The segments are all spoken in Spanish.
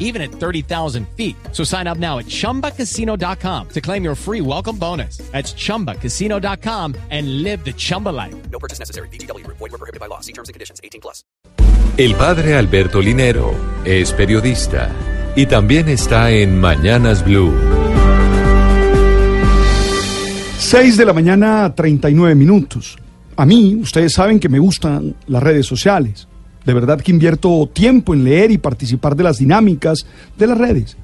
even at 30,000 feet. So sign up now at chumbacasino.com to claim your free welcome bonus. That's chumbacasino.com and live the Chumba life. No purchase necessary. BGW. Void were prohibited by law. See terms and conditions. 18 plus. El padre Alberto Linero es periodista y también está en Mañanas Blue. 6 de la mañana, 39 minutos. A mí, ustedes saben que me gustan las redes sociales. De verdad que invierto tiempo en leer y participar de las dinámicas de las redes,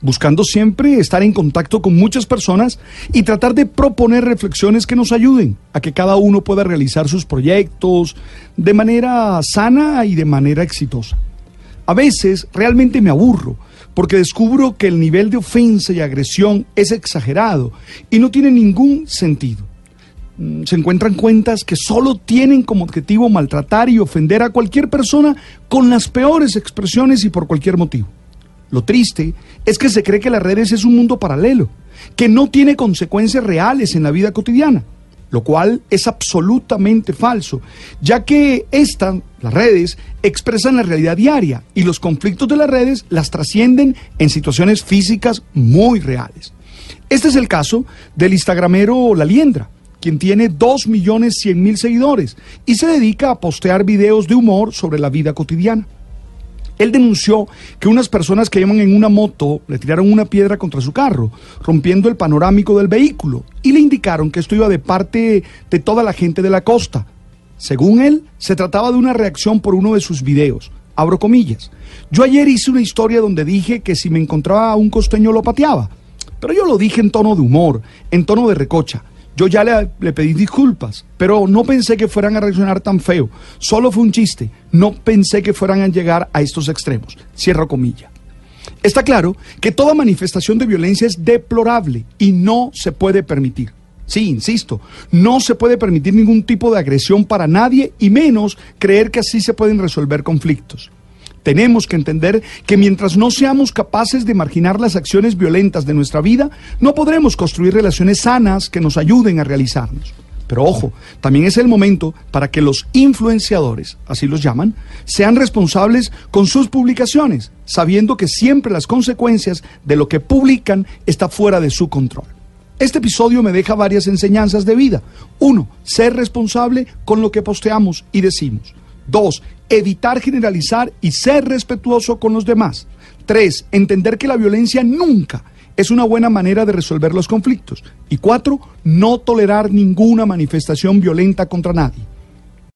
buscando siempre estar en contacto con muchas personas y tratar de proponer reflexiones que nos ayuden a que cada uno pueda realizar sus proyectos de manera sana y de manera exitosa. A veces realmente me aburro porque descubro que el nivel de ofensa y agresión es exagerado y no tiene ningún sentido. Mm, Se encuentran cuentas que solo tienen como objetivo maltratar y ofender a cualquier persona con las peores expresiones y por cualquier motivo. Lo triste es que se cree que las redes es un mundo paralelo, que no tiene consecuencias reales en la vida cotidiana, lo cual es absolutamente falso, ya que estas, las redes, expresan la realidad diaria y los conflictos de las redes las trascienden en situaciones físicas muy reales. Este es el caso del instagramero La Liendra, quien tiene 2.100.000 seguidores y se dedica a postear videos de humor sobre la vida cotidiana. Él denunció que unas personas que iban en una moto le tiraron una piedra contra su carro, rompiendo el panorámico del vehículo, y le indicaron que esto iba de parte de toda la gente de la costa. Según él, se trataba de una reacción por uno de sus videos. Abro comillas. Yo ayer hice una historia donde dije que si me encontraba a un costeño lo pateaba, pero yo lo dije en tono de humor, en tono de recocha. Yo ya le, pedí disculpas, pero no pensé que fueran a reaccionar tan feo. Solo fue un chiste. No pensé que fueran a llegar a estos extremos. Cierro comilla. Está claro que toda manifestación de violencia es deplorable y no se puede permitir. Sí, insisto, no se puede permitir ningún tipo de agresión para nadie y menos creer que así se pueden resolver conflictos. Tenemos que entender que mientras no seamos capaces de marginar las acciones violentas de nuestra vida, no podremos construir relaciones sanas que nos ayuden a realizarnos. Pero ojo, también es el momento para que los influenciadores, así los llaman, sean responsables con sus publicaciones, sabiendo que siempre las consecuencias de lo que publican está fuera de su control. Este episodio me deja varias enseñanzas de vida. Uno, ser responsable con lo que posteamos y decimos. Dos, evitar generalizar y ser respetuoso con los demás. Tres, entender que la violencia nunca es una buena manera de resolver los conflictos. Y cuatro, no tolerar ninguna manifestación violenta contra nadie.